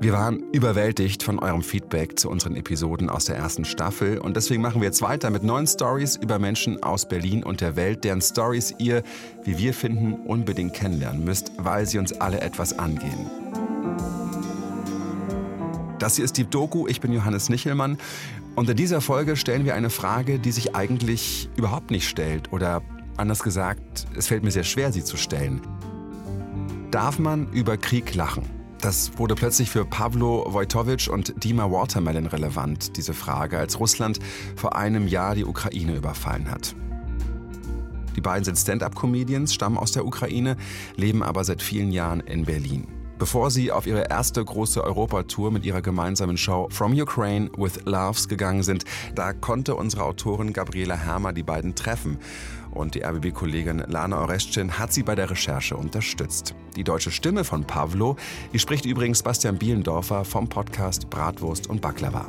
Wir waren überwältigt von eurem Feedback zu unseren Episoden aus der ersten Staffel und deswegen machen wir jetzt weiter mit neuen Stories über Menschen aus Berlin und der Welt, deren Stories ihr, wie wir finden, unbedingt kennenlernen müsst, weil sie uns alle etwas angehen. Das hier ist die Doku, ich bin Johannes Nichelmann und in dieser Folge stellen wir eine Frage, die sich eigentlich überhaupt nicht stellt oder anders gesagt, es fällt mir sehr schwer, sie zu stellen. Darf man über Krieg lachen? Das wurde plötzlich für Pavlo Wojtowicz und Dima Watermelon relevant, diese Frage, als Russland vor einem Jahr die Ukraine überfallen hat. Die beiden sind Stand-up-Comedians, stammen aus der Ukraine, leben aber seit vielen Jahren in Berlin. Bevor sie auf ihre erste große Europatour mit ihrer gemeinsamen Show From Ukraine with Loves gegangen sind, da konnte unsere Autorin Gabriela Hermer die beiden treffen. Und die RBB-Kollegin Lana Oreschin hat sie bei der Recherche unterstützt. Die deutsche Stimme von Pavlo, die spricht übrigens Bastian Bielendorfer vom Podcast Bratwurst und Baklava.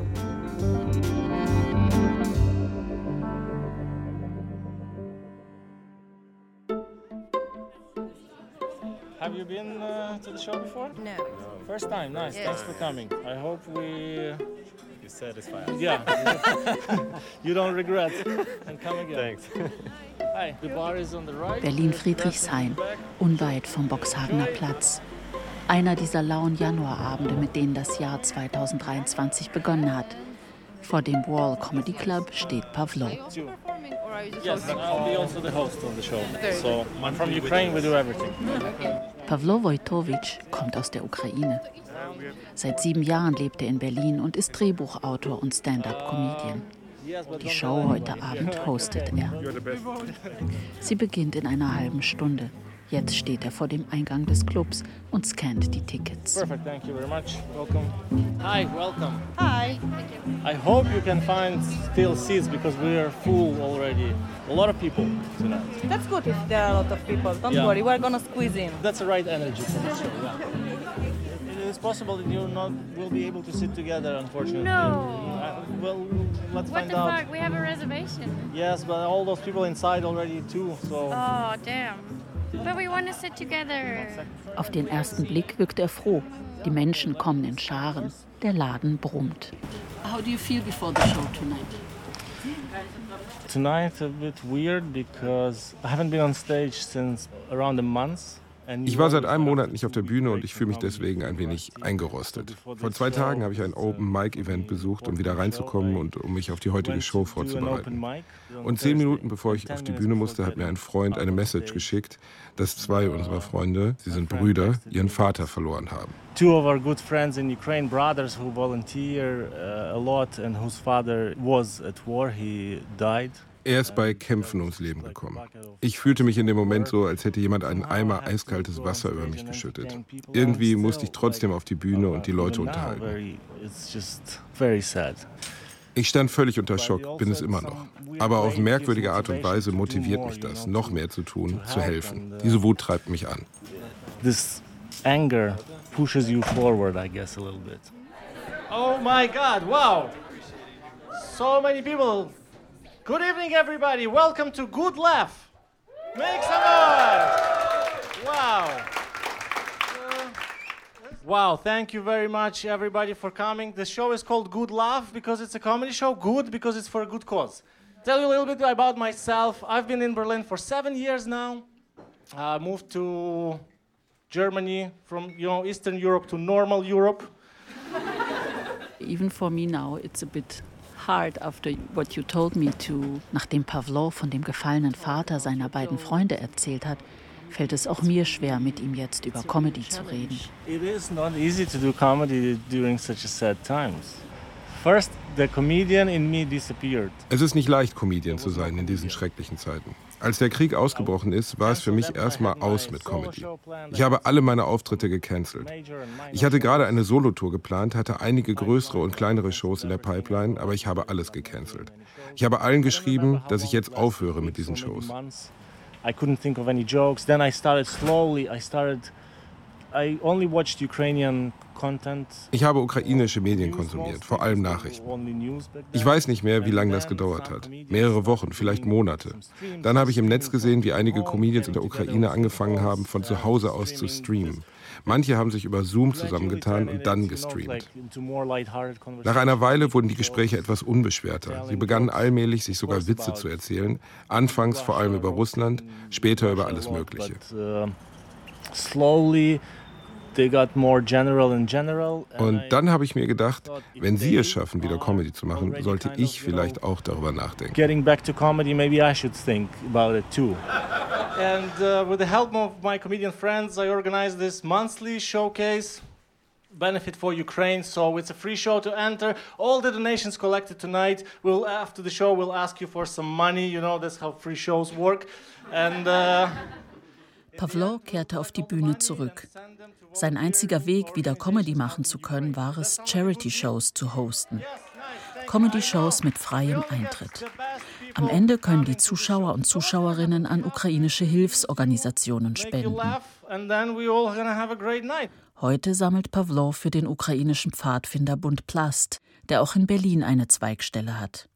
No. First time. Nice. Yes. Thanks for coming. I hope we You satisfy us. yeah you don't regret and come again. Thanks. Hi. The bar is on the right. Berlin-Friedrichshain, unweit vom Boxhagener Platz. Einer dieser lauen Januarabende, mit denen das Jahr 2023 begonnen hat. Vor dem Wall Comedy Club steht Pavlo. Yes, and I'll be also the host of the show. So I'm from Ukraine. We do everything. Pavlo Wojtowicz kommt aus der Ukraine. Seit sieben Jahren lebt er in Berlin und ist Drehbuchautor und Stand-up-Comedian. Die Show heute Abend hostet er. Sie beginnt in einer halben Stunde. Jetzt steht er vor dem Eingang des Clubs und scannt die Tickets. Perfect. Thank you very much. Welcome. Hi. Welcome. Hi. I hope you can find still seats because we are full already. A lot of people tonight. That's good if there are a lot of people. Don't Yeah. worry, we're gonna squeeze in. That's the right energy for the show. Yeah. It is possible that you not will be able to sit together, unfortunately. No. Uh, well, let's What find the out. fuck? We have a reservation. Yes, but all those people inside already too. So Oh, damn. But we want to sit together. Auf den ersten Blick wirkt er froh. Die Menschen kommen in Scharen. Der Laden brummt. How do you feel before the show tonight? tonight a bit weird because I haven't been on stage since around a month. Ich war seit einem Monat nicht auf der Bühne und ich fühle mich deswegen ein wenig eingerostet. Vor zwei Tagen habe ich ein it's, uh, Open-Mic-Event besucht, um wieder reinzukommen und um mich auf die heutige Show open vorzubereiten. mic Und zehn. Minuten bevor ich auf die Bühne musste, hat mir ein Freund eine Message geschickt, dass zwei unserer Freunde, sie sind Brüder, ihren Vater verloren haben. Two of our good friends in Ukraine, brothers who volunteer uh, a lot and whose father was at war, he died. Er ist bei Kämpfen ums Leben gekommen. Ich fühlte mich in dem Moment so, als hätte jemand einen Eimer eiskaltes Wasser über mich geschüttet. Irgendwie musste ich trotzdem auf die Bühne und die Leute unterhalten. It's just very sad. Ich stand völlig unter Schock, bin es immer noch. Aber auf merkwürdige Art und Weise motiviert mich das, noch mehr zu tun, zu helfen. Diese Wut treibt mich an. This anger pushes you forward, I guess, a little bit. Oh my God! Wow! So many people. Good evening, everybody. Welcome to Good Laugh. Make some noise! Wow! Wow, thank you very much, everybody, for coming. The show is called Good Laugh because it's a comedy show. Good because it's for a good cause. Tell you a little bit about myself. I've been in Berlin for seven years now. I moved to Germany from you know Eastern Europe to normal Europe. Even for me now, it's a bit hard after what you told me to. Nachdem Pavlov von dem gefallenen Vater seiner beiden Freunde erzählt hat, fällt es auch mir schwer, mit ihm jetzt über Comedy zu reden. It is not easy to do comedy during such a sad times. First, the comedian in me disappeared. Es ist nicht leicht, Comedian zu sein in diesen schrecklichen Zeiten. Als der Krieg ausgebrochen ist, war es für mich erstmal aus mit Comedy. Ich habe alle meine Auftritte gecancelt. Ich hatte gerade eine Solotour geplant, hatte einige größere und kleinere Shows in der Pipeline, aber ich habe alles gecancelt. Ich habe allen geschrieben, dass ich jetzt aufhöre mit diesen Shows. I couldn't think of any jokes. Then I started slowly. I started. Ich habe ukrainische Medien konsumiert, vor allem Nachrichten. Ich weiß nicht mehr, wie lange das gedauert hat. Mehrere Wochen, vielleicht Monate. Dann habe ich im Netz gesehen, wie einige Comedians in der Ukraine angefangen haben, von zu Hause aus zu streamen. Manche haben sich über Zoom zusammengetan und dann gestreamt. Nach einer Weile wurden die Gespräche etwas unbeschwerter. Sie begannen allmählich, sich sogar Witze zu erzählen. Anfangs vor allem über Russland, später über alles Mögliche. uh, Slowly und dann habe ich mir gedacht, wenn Sie es schaffen, wieder Comedy zu machen, sollte ich vielleicht auch darüber nachdenken. Getting back to comedy, maybe I should think about it too. And uh, with the help of my comedian friends, I organized this monthly showcase. Benefit for Ukraine, so it's a free show to enter. All the donations collected tonight, will after the show, we'll ask you for some money. You know that's how free shows work. And uh, Pavlo kehrte auf die Bühne zurück. Sein einziger Weg, wieder Comedy machen zu können, war es, Charity-Shows zu hosten. Comedy-Shows mit freiem Eintritt. Am Ende können die Zuschauer und Zuschauerinnen an ukrainische Hilfsorganisationen spenden. Heute sammelt Pavlo für den ukrainischen Pfadfinderbund Plast, der auch in Berlin eine Zweigstelle hat.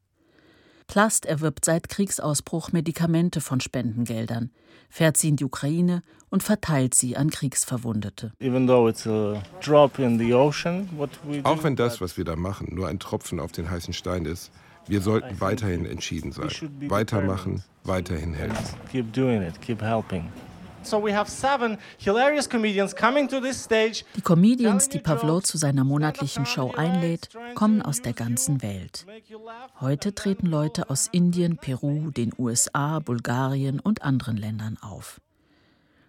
Plast erwirbt seit Kriegsausbruch Medikamente von Spendengeldern, fährt sie in die Ukraine und verteilt sie an Kriegsverwundete. Auch wenn das, was wir da machen, nur ein Tropfen auf den heißen Stein ist, wir sollten weiterhin entschieden sein. Weitermachen, weiterhin helfen. Die Comedians, die Pavlo zu seiner monatlichen Show einlädt, kommen aus der ganzen Welt. Heute treten Leute aus Indien, Peru, den USA, Bulgarien und anderen Ländern auf.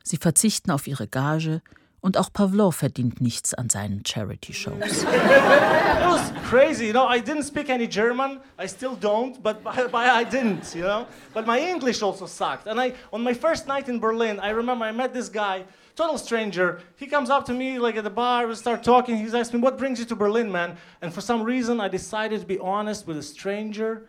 Sie verzichten auf ihre Gage, und auch Pavlo verdient nichts an seinen Charity-Shows. It was crazy, you know. I didn't speak any German. I still don't, but, but I didn't, you know. But my English also sucked. And I, on my first night in Berlin, I remember I met this guy, total stranger. He comes up to me like at the bar, we start talking. He's asking me, "What brings you to Berlin, man?" And for some reason, I decided to be honest with a stranger.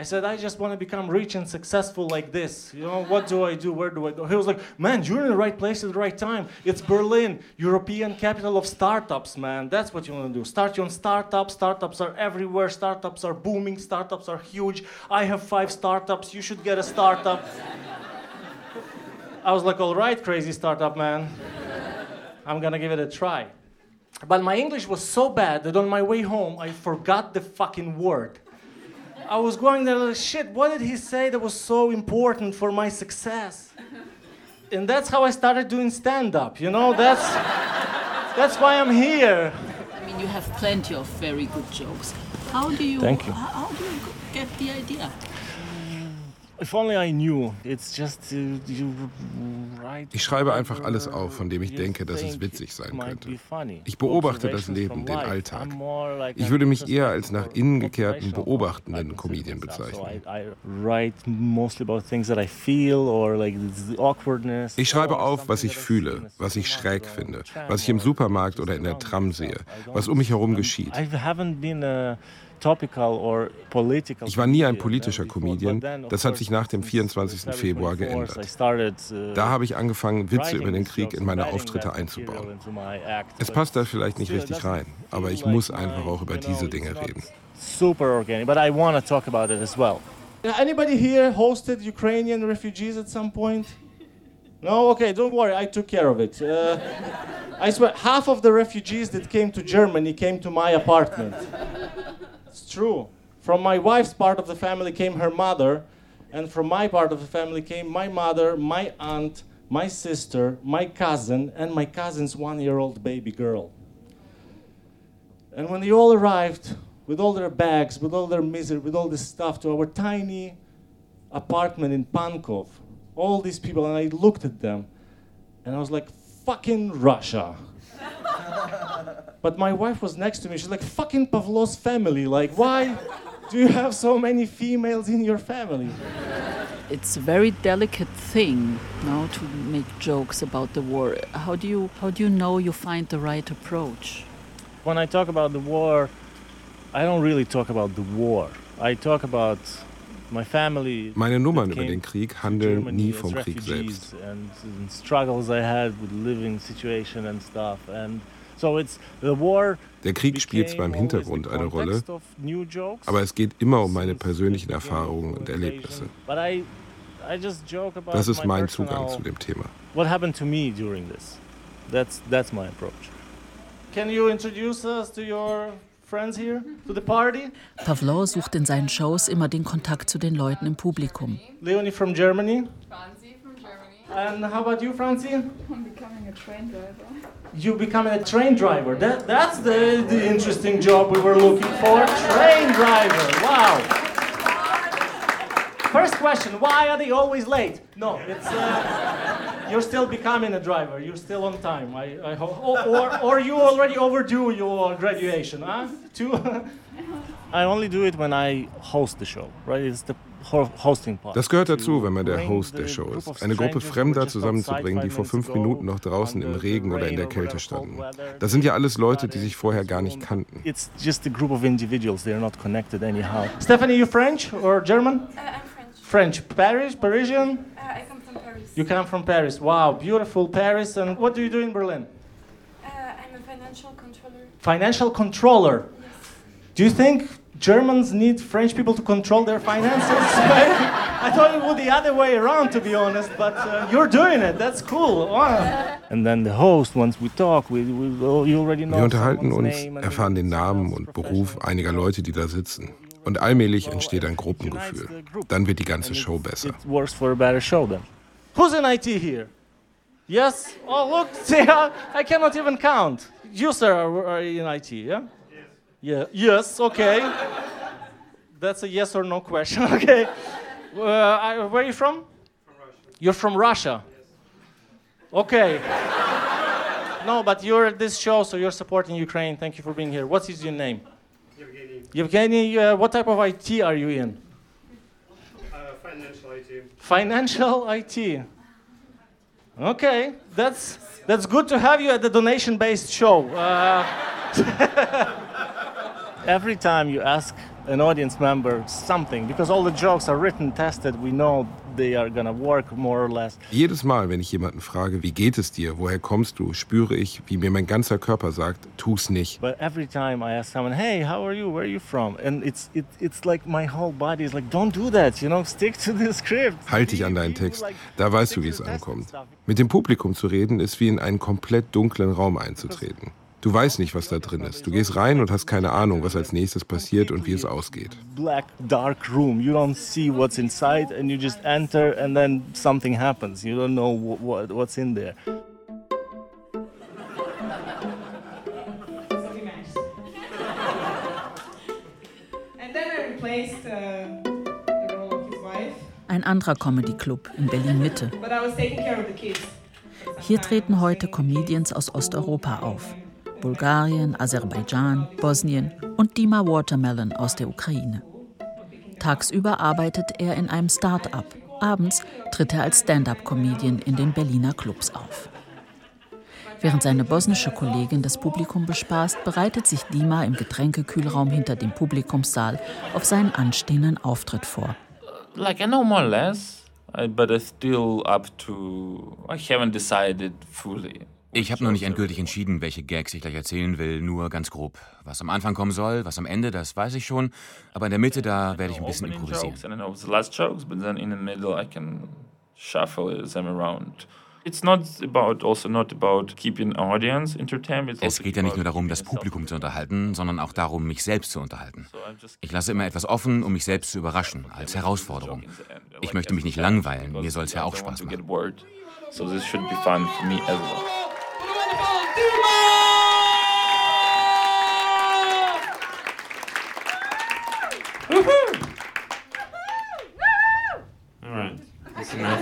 I said, I just want to become rich and successful like this. You know, what do I do? Where do I go? He was like, man, you're in the right place at the right time. It's Berlin, European capital of startups, man. That's what you want to do. Start your own startup. Startups are everywhere. Startups are booming. Startups are huge. I have five startups. You should get a startup. I was like, all right, crazy startup man. I'm going to give it a try. But my English was so bad that on my way home, I forgot the fucking word. I was going there like, shit, what did he say that was so important for my success? And that's how I started doing stand up, you know? That's, that's why I'm here. I mean, you have plenty of very good jokes. How do you, Thank you. How, how do you get the idea? Ich schreibe einfach alles auf, von dem ich denke, dass es witzig sein könnte. Ich beobachte das Leben, den Alltag. Ich würde mich eher als nach innen gekehrten, beobachtenden Comedian bezeichnen. Ich schreibe auf, was ich fühle, was ich schräg finde, was ich im Supermarkt oder in der Tram sehe, was um mich herum geschieht. Ich war nie ein politischer Comedian. Das hat sich nach dem 24. Februar geändert. Da habe ich angefangen, Witze über den Krieg in meine Auftritte einzubauen. Es passt da vielleicht nicht richtig rein, aber ich muss einfach auch über diese Dinge reden. Super organic, but I want to talk about it as well. Anybody here hosted Ukrainian refugees at some point? No? Okay, don't worry, I took care of it. Uh, I swear, half of the refugees that came to Germany came to my apartment. It's true. From my wife's part of the family came her mother, and from my part of the family came my mother, my aunt, my sister, my cousin, and my cousin's one year old baby girl. And when they all arrived, with all their bags, with all their misery, with all this stuff, to our tiny apartment in Pankov, all these people, and I looked at them, and I was like, fucking Russia. but my wife was next to me. She's like, fucking Pavlov's family. Like, why do you have so many females in your family? It's a very delicate thing now to make jokes about the war. How do you how do you know you find the right approach? When I talk about the war, I don't really talk about the war. I talk about my family. Meine Nummern über den Krieg handeln nie vom Krieg selbst. And, and struggles I had with living situation and stuff and so it's the war Der Krieg spielt zwar im Hintergrund eine Rolle, aber es geht immer um meine persönlichen Erfahrungen und Erlebnisse. Das ist mein Zugang zu dem Thema. What happened to me during this? That's that's my approach. Can you introduce us to your friends here, to the party? Pavlov sucht in seinen Shows immer den Kontakt zu den Leuten im Publikum. Leonie from Germany. And how about you, Francie? I'm becoming a train driver. You becoming a train driver. That, that's the, the interesting job we were looking for. Train driver. Wow. First question, why are they always late? No, it's uh, you're still becoming a driver. You're still on time. I, I hope. Or, or, or you already overdue your graduation, huh? Two. I only do it when I host the show, right? It's the ho- hosting part. Das gehört dazu, wenn man der Host der Show ist. Eine Gruppe Fremder zusammenzubringen, die vor fünf Minuten noch draußen im Regen oder in der Kälte standen. Das sind ja alles Leute, die sich vorher gar nicht kannten. It's just a group of individuals. They're not connected anyhow. Stephanie, you French or German? Uh, I'm French. French. Paris, Parisian. Uh, You come from Paris. Wow, beautiful Paris. And what do you do in Berlin? Uh, I'm a financial controller. Financial controller. Do you think Germans need French people to control their finances? I thought it would the other way around, to be honest, but uh, you're doing it. That's cool. Wow. And then the host, once we talk, we, we you already know Wir unterhalten uns, erfahren den Namen und Beruf einiger Leute, die da sitzen. Und allmählich entsteht ein Gruppengefühl. Dann wird die ganze And Show it's- besser. It works for a better show then. Who's in IT here? Yes? Oh, look, see, I I cannot even count. You, sir, are, are in IT, yeah? Yes. Yeah. Yes, okay. That's a yes or no question, okay. Uh, I, where are you from? From Russia. You're from Russia? Yes. Okay. no, but you're at this show, so you're supporting Ukraine. Thank you for being here. What is your name? Yevgeny. Yevgeny, uh, what type of IT are you in? Financial IT. Okay, that's that's good to have you at the donation-based show. Uh, Every time you ask an audience member something, because all the jokes are written, tested, we know they are gonna work more or less. Jedes Mal, wenn ich jemanden frage, wie geht es dir, woher kommst du, spüre ich, wie mir mein ganzer Körper sagt, tu's nicht. But every time I ask someone, "Hey, how are you? Where are you from?" and it's it, it's like my whole body is like, "Don't do that, you know. Stick to the script." Halt dich an deinen Text, da weißt du, wie es ankommt. Mit dem Publikum zu reden, ist wie in einen komplett dunklen Raum einzutreten. Du weißt nicht, was da drin ist. Du gehst rein und hast keine Ahnung, was als nächstes passiert und wie es ausgeht. Black dark room. You don't see what's inside, and you just enter, and then something happens. You don't know what, what what's in there. Uh, Ein anderer Comedy-Club in Berlin-Mitte. but I was taking care of the kids. Hier treten heute Comedians aus Osteuropa auf. Bulgarien, Aserbaidschan, Bosnien und Dima Watermelon aus der Ukraine. Tagsüber arbeitet er in einem Start-up. Abends tritt er als Stand-up-Comedian in den Berliner Clubs auf. Während seine bosnische Kollegin das Publikum bespaßt, bereitet sich Dima im Getränkekühlraum hinter dem Publikumssaal auf seinen anstehenden Auftritt vor. Like I know more or less, I, but it's still up to. I haven't decided fully. Ich habe noch nicht endgültig entschieden, welche Gags ich gleich erzählen will, nur ganz grob. Was am Anfang kommen soll, was am Ende, das weiß ich schon. Aber in der Mitte, da werde ich ein bisschen improvisieren. also Es also geht ja nicht nur darum, das Publikum zu unterhalten, sondern auch darum, mich selbst zu unterhalten. Ich lasse immer etwas offen, um mich selbst zu überraschen, als Herausforderung. Ich möchte mich nicht langweilen, mir soll es ja auch Spaß machen. So this should be fun for me as well. All right, that's enough.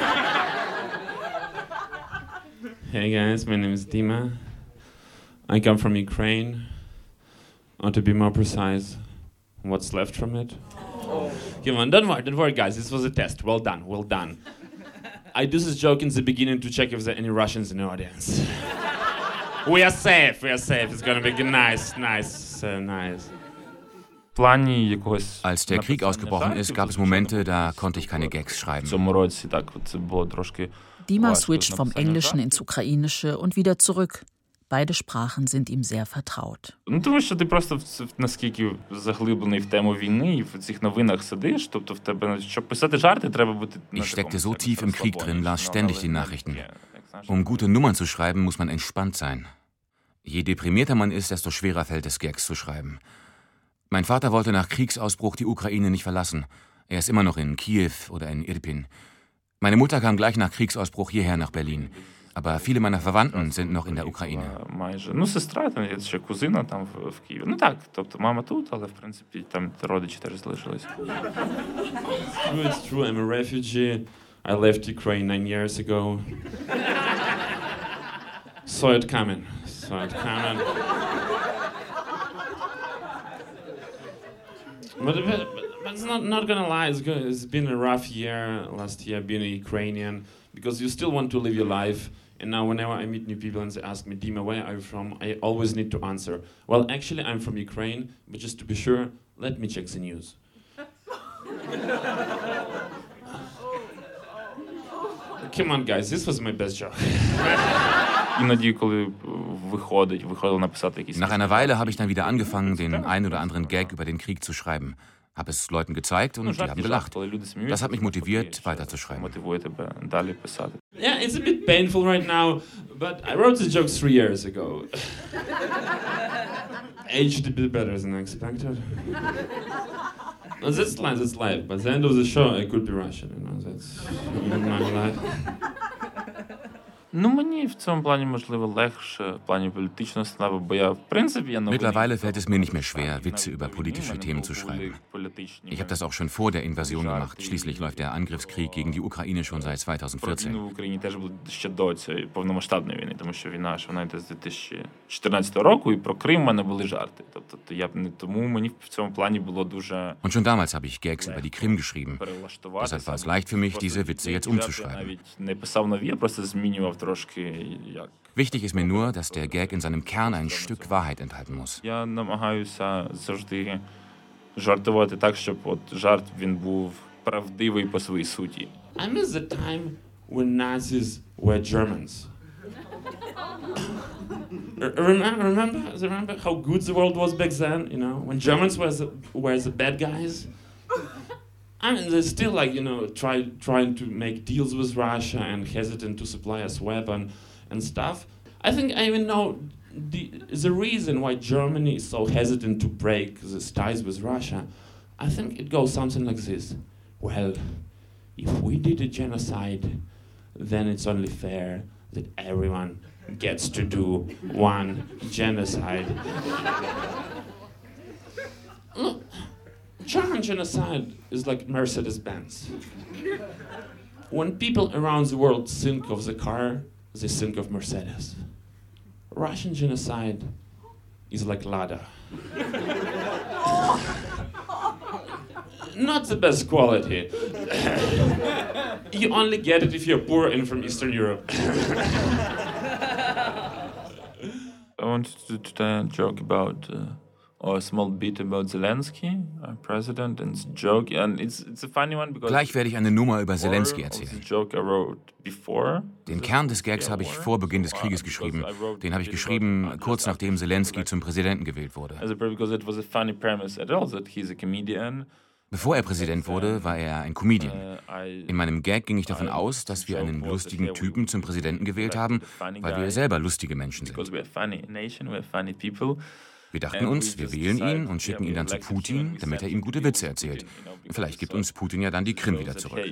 hey guys, my name is Dima. I come from Ukraine. Or to be more precise, what's left from it? Oh. Come on, don't worry, don't worry, guys. This was a test. Well done, well done. I do this joke in the beginning to check if there are any Russians in the audience. we are safe, we are safe. It's gonna be nice, nice, so nice. Als der Krieg ausgebrochen ist, gab es Momente, da konnte ich keine Gags schreiben. Dima switcht vom Englischen ins Ukrainische und wieder zurück. Beide Sprachen sind ihm sehr vertraut. Ich steckte so tief im Krieg drin, las ständig die Nachrichten. Um gute Nummern zu schreiben, muss man entspannt sein. Je deprimierter man ist, desto schwerer fällt es, Gags zu schreiben. Mein Vater wollte nach Kriegsausbruch die Ukraine nicht verlassen. Er ist immer noch in Kiew oder in Irpin. Meine Mutter kam gleich nach Kriegsausbruch hierher nach Berlin. Aber viele meiner Verwandten sind noch in der Ukraine. True, it's true. I'm a refugee. I left Ukraine nine years ago. Saw it coming. Saw it coming. But, but, but it's not, not gonna lie, it's, it's been a rough year last year being a Ukrainian because you still want to live your life. And now, whenever I meet new people and they ask me, Dima, where are you from? I always need to answer, well, actually, I'm from Ukraine, but just to be sure, let me check the news. Come on, guys, this was my best joke. Іноді, коли виходить, виходило написати якісь. Nach einer Weile habe ich dann wieder angefangen, den ein oder anderen Gag über den Krieg zu schreiben. Habe es Leuten gezeigt und die haben gelacht. Das hat mich motiviert, weiterzuschreiben. Мотивує тебе далі писати. Yeah, it's a bit painful right now, but I wrote the jokes three years ago. Aged a bit better than I expected. No, that's life, that's life. By the end of the show, I could be Russian, you know, that's my life. Mittlerweile fällt es mir nicht mehr schwer, Witze über politische Themen zu schreiben. Ich habe das auch schon vor der Invasion gemacht. Schließlich läuft der Angriffskrieg gegen die Ukraine schon seit 2014. Und schon damals habe ich Gags über die Krim geschrieben. Deshalb war es leicht für mich, diese Witze jetzt umzuschreiben. навіть не писав нові, я просто змінював трошки як. Wichtig ist mir nur, dass der Gag in seinem Kern ein Stück Wahrheit enthalten muss. Я намагаюся завжди жартувати так, щоб от жарт він був правдивий по своїй суті. I miss the time when Nazis were Germans. R- remember, remember, remember how good the world was back then? You know, when Germans were the, were the bad guys. I mean, they're still like you know try, trying to make deals with Russia and hesitant to supply us weapon and stuff. I think I even know the the reason why Germany is so hesitant to break the ties with Russia. I think it goes something like this. Well, if we did a genocide, then it's only fair that everyone gets to do one genocide. Look, German genocide is like Mercedes Benz. When people around the world think of the car, they think of Mercedes. Russian genocide is like Lada. Not the best quality. you only get it if you're poor and from Eastern Europe. I wanted to tell a joke about, uh, or a small bit about Zelensky, our president, and it's a joke, and it's it's a funny one because. Gleich werde ich eine Nummer über Zelensky erzählen. joke I wrote before. Den Kern des Gags habe ich vor Beginn des Krieges geschrieben. Den habe ich geschrieben, kurz nachdem Zelensky zum Präsidenten gewählt wurde. Bevor er Präsident wurde, war er ein Comedian. In meinem Gag ging ich davon aus, dass wir einen lustigen Typen zum Präsidenten gewählt haben, weil wir selber lustige Menschen sind. Wir dachten uns, wir wählen ihn und schicken ihn dann zu Putin, damit er ihm gute Witze erzählt. Vielleicht gibt uns Putin ja dann die Krim wieder zurück.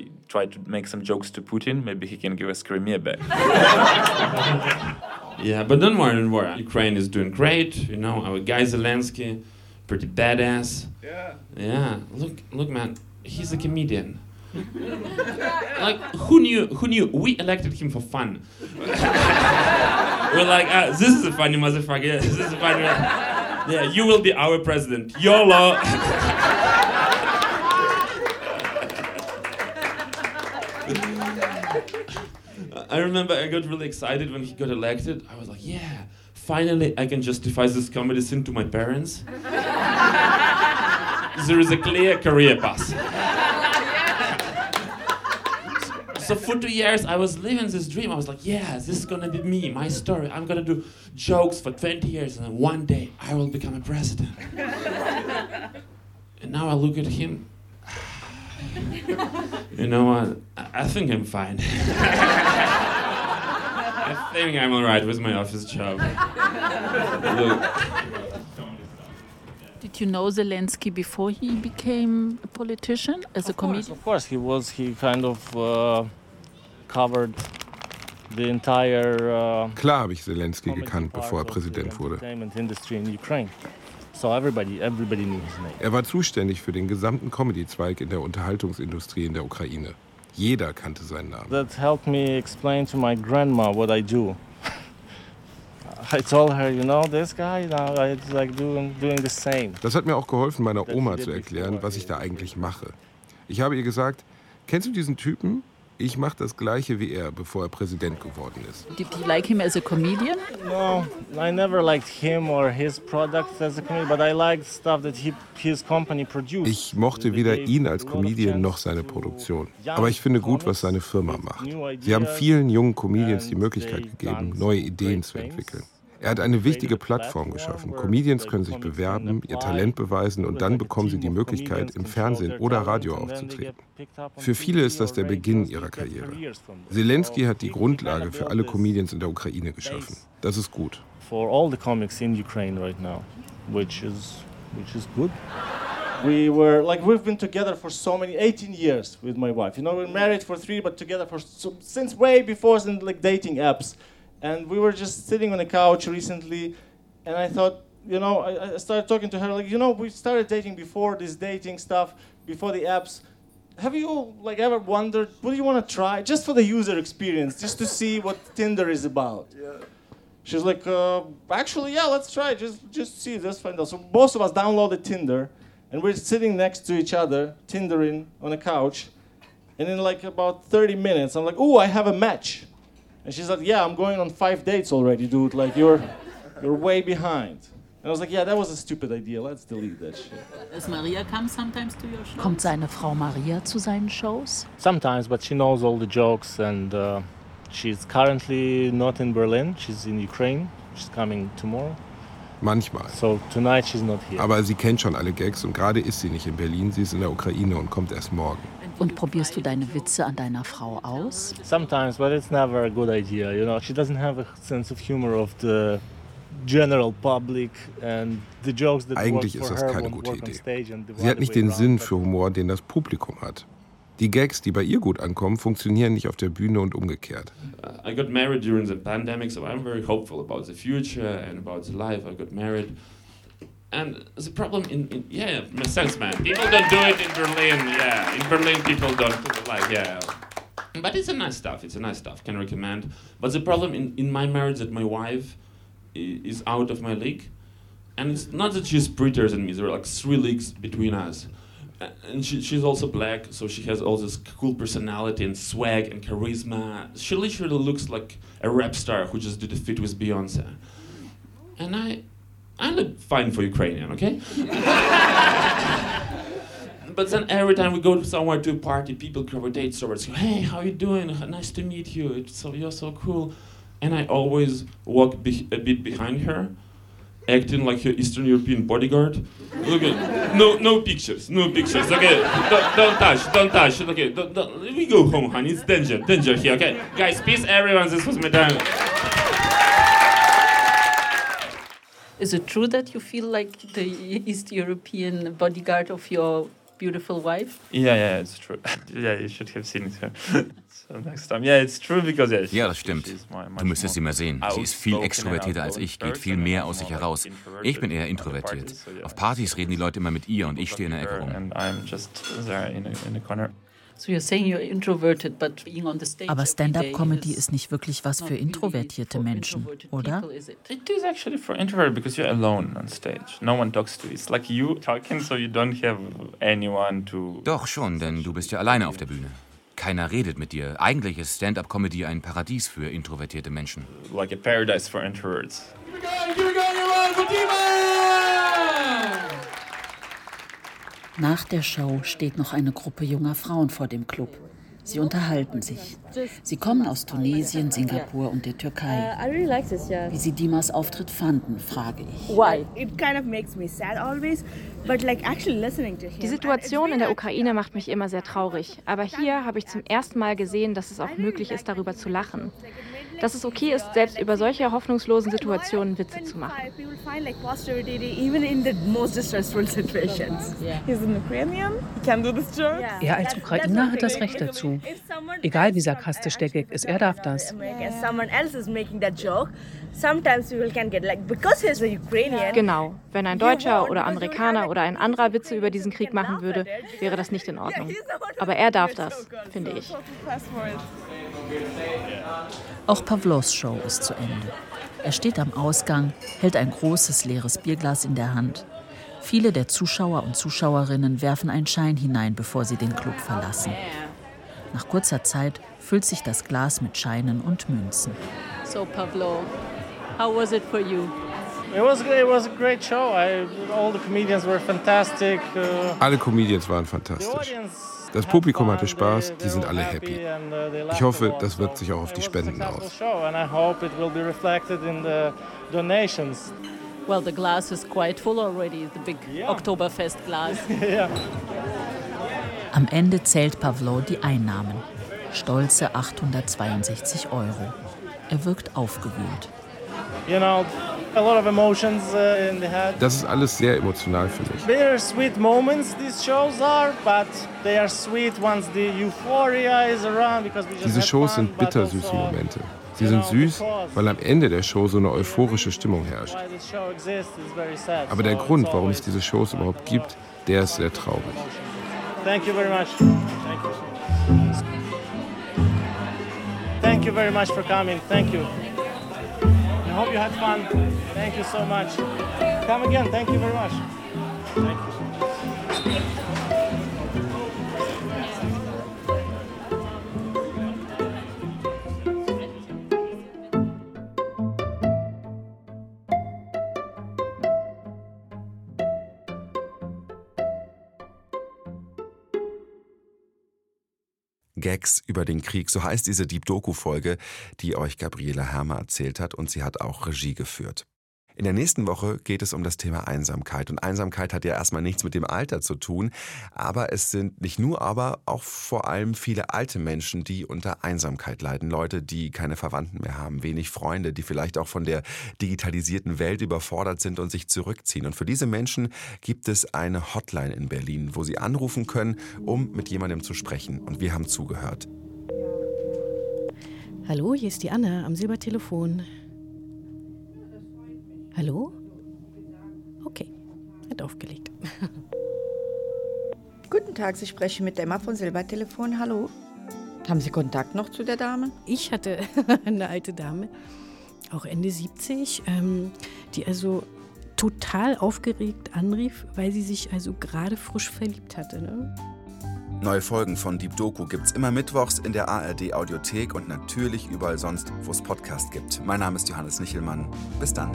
Yeah, but don't worry, don't worry. Ukraine is doing great. You know, our guy Zelensky, pretty badass. Yeah. Yeah. Look, look, man. He's a comedian. like, who knew? Who knew? We elected him for fun. We're like, ah, this is a funny motherfucker. Yeah, this is a funny. Yeah, you will be our president. YOLO. I remember I got really excited when he got elected. I was like, yeah, finally I can justify this comedy scene to my parents. there is a clear career path. So for two years I was living this dream. I was like, yeah, this is gonna be me, my story. I'm gonna do jokes for 20 years and then one day I will become a president. and now I look at him. You know what? I I think I'm fine. I think I'm alright with my office job. Look, Did you know Zelensky before he became a politician as a Of course, comedian? of course, he was. He kind of uh, covered the entire uh, Klar habe ich Zelensky gekannt, bevor er Präsident wurde. entertainment industry in Ukraine. So everybody, everybody knew his name. Er war zuständig für den gesamten Comedy-Zweig in der Unterhaltungsindustrie in der Ukraine. Jeder kannte seinen Namen. That helped me explain to my grandma what I do. I told her, you know, this guy now it's like doing doing the same. Das hat mir auch geholfen, meiner Oma zu erklären, was ich da eigentlich mache. Ich habe ihr gesagt, kennst du diesen Typen? Ich mache das gleiche wie er, bevor er Präsident geworden ist. Did you like him as a comedian? No, I never liked him or his products as a comedian, but I liked stuff that he, his company produced. Ich mochte weder ihn als Comedian noch seine Produktion. Aber ich finde gut, was seine Firma macht. Sie haben vielen jungen Comedians die Möglichkeit gegeben, neue Ideen zu entwickeln. Er hat eine wichtige Plattform geschaffen. Comedians können sich bewerben, ihr Talent beweisen und dann bekommen sie die Möglichkeit, im Fernsehen oder Radio aufzutreten. Für viele ist das der Beginn ihrer Karriere. Zelensky hat die Grundlage für alle Comedians in der Ukraine geschaffen. Das ist gut. We were like we've been together for so many 18 years with my wife. You know, we're married for three, but together for so, since way before in like dating apps. And we were just sitting on a couch recently, and I thought, you know, I, I started talking to her like, you know, we started dating before this dating stuff, before the apps. Have you like ever wondered what do you want to try just for the user experience, just to see what Tinder is about? yeah She's like, uh, actually, yeah, let's try. Just, just see, just find out. So both of us downloaded Tinder, and we're sitting next to each other, Tindering on a couch. And in like about 30 minutes, I'm like, oh, I have a match. And she's like, yeah, I'm going on five dates already, dude. Like you're, you're way behind. And I was like, yeah, that was a stupid idea. Let's delete that shit. Does Maria come sometimes to your show? Kommt seine Frau Maria zu seinen Shows? Sometimes, but she knows all the jokes, and uh, she's currently not in Berlin. She's in Ukraine. She's coming tomorrow. Manchmal. So tonight she's not here. Aber sie kennt schon alle Gags und gerade ist sie nicht in Berlin, sie ist in der Ukraine und kommt erst morgen. Und probierst du deine Witze an deiner Frau aus? Sometimes, but it's never a good idea. You know, she doesn't have a sense of humor of the general public and the jokes that Eigentlich ist das her keine gute Idee. Sie hat nicht den. Sinn für Humor, den das Publikum hat. Die Gags, die bei ihr gut ankommen, funktionieren nicht auf der Bühne und umgekehrt. I got married during the pandemic, so I'm very hopeful about the future and about the life. I got married. And the problem in, in yeah, makes sense, man. People don't do it in Berlin. Yeah, in Berlin, people don't like, yeah. But it's a nice stuff. It's a nice stuff. Can recommend. But the problem in, in my marriage that my wife is out of my league, and it's not that she's prettier than me. There are like three leagues between us. And she, she's also black, so she has all this cool personality and swag and charisma. She literally looks like a rap star who just did a fit with Beyonce. And I, I look fine for Ukrainian, okay? but then every time we go somewhere to a party, people gravitate towards you. Hey, how you doing? Nice to meet you. It's so you're so cool. And I always walk be- a bit behind her, acting like her Eastern European bodyguard. Look at no no pictures, no pictures. Okay, don't, don't touch, don't touch. Okay, don't, don't, we go home, honey. It's danger, danger here. Okay, guys, peace, everyone. This was my time. Is it true that you feel like the East European bodyguard of your beautiful wife? Yeah, yeah, it's true. yeah, you should have seen it here. so next time. Yeah, it's true because yeah, Ja, das stimmt. Du müsstest sie mal sehen. Sie ist viel extrovertierter als ich, geht viel mehr aus sich heraus. Ich bin eher introvertiert. Auf Partys reden die Leute immer mit ihr und ich stehe in der Ecke rum. And I'm just there in a, in a corner. So you're saying you're introverted, but being on the stage Aber Stand-up-Comedy ist nicht wirklich was für introvertierte Menschen, oder? It is actually for introvert because you're alone on stage. No one talks to you. It's like you talking, so you don't have anyone to. Doch schon, denn du bist ja alleine auf der Bühne. Keiner redet mit dir. Eigentlich ist Stand-up-Comedy ein Paradies für introvertierte Menschen. Like a paradise for introverts. Nach der Show steht noch eine Gruppe junger Frauen vor dem Club. Sie unterhalten sich. Sie kommen aus Tunesien, Singapur und der Türkei. Uh, I really like this, yeah. Wie sie Dimas Auftritt fanden, frage ich. Why? It kind of makes me sad always, but like actually listening to him. Die Situation in der Ukraine macht mich immer sehr traurig. Aber hier habe ich zum ersten Mal gesehen, dass es auch möglich ist, darüber zu lachen. dass es okay ist, selbst über solche hoffnungslosen Situationen Witze zu machen. Er als Ukrainer hat das Recht dazu. Egal wie sarkastisch der Gag ist, er darf das. Genau. Wenn ein Deutscher oder Amerikaner oder ein anderer Witze über diesen Krieg machen würde, wäre das nicht in Ordnung. Aber er darf das, finde ich. Auch Pavlos Show ist zu Ende. Er steht am Ausgang, hält ein großes leeres Bierglas in der Hand. Viele der Zuschauer und Zuschauerinnen werfen einen Schein hinein, bevor sie den Club verlassen. Nach kurzer Zeit füllt sich das Glas mit Scheinen und Münzen. So, Pavlo, how was it for you? It was it was a great show. I, all the comedians were fantastic. Uh, Alle Comedians waren fantastisch. Das Publikum hatte Spaß, die sind alle happy. Ich hoffe, das wirkt sich auch auf die Spenden aus. Well, the glass is quite full already, the big Oktoberfest glass. Am Ende zählt Pavlo die Einnahmen. Stolze 862 Euro. Er wirkt aufgewühlt. You know, a lot of emotions in the head. Das ist alles sehr emotional für mich. Bittersweet moments these shows are, but they are sweet once the euphoria is around because we just Diese Shows fun, sind bittersüße also Momente. Sie sind süß, weil am Ende der Show so eine euphorische Stimmung herrscht. why this show exists is very sad. Aber der Grund, warum es diese Shows überhaupt gibt, der ist sehr traurig. Thank you very much. Thank you. You very much for coming. Thank you. I hope you had fun. Thank you so much. Come again. Thank you very much. Thank you. Gags über den Krieg, so heißt diese Deep Doku-Folge, die euch Gabriela Hermer erzählt hat und sie hat auch Regie geführt. In der nächsten Woche geht es um das Thema Einsamkeit. Und Einsamkeit hat ja erstmal nichts mit dem Alter zu tun. Aber es sind nicht nur, aber auch vor allem viele alte Menschen, die unter Einsamkeit leiden. Leute, die keine Verwandten mehr haben, wenig Freunde, die vielleicht auch von der digitalisierten Welt überfordert sind und sich zurückziehen. Und für diese Menschen gibt es eine Hotline in Berlin, wo sie anrufen können, um mit jemandem zu sprechen. Und wir haben zugehört. Hallo, hier ist die Anne am Silbertelefon. Hallo? Okay, hat aufgelegt. Guten Tag, Sie sprechen mit Emma von Silbertelefon. Hallo. Haben Sie Kontakt noch zu der Dame? Ich hatte eine alte Dame, auch Ende 70, ähm, die also total aufgeregt anrief, weil sie sich also gerade frisch verliebt hatte. Ne? Neue Folgen von Deep Doku gibt's immer mittwochs in der ARD Audiothek und natürlich überall sonst, wo es Podcast gibt. Mein Name ist Johannes Nichelmann. Bis dann.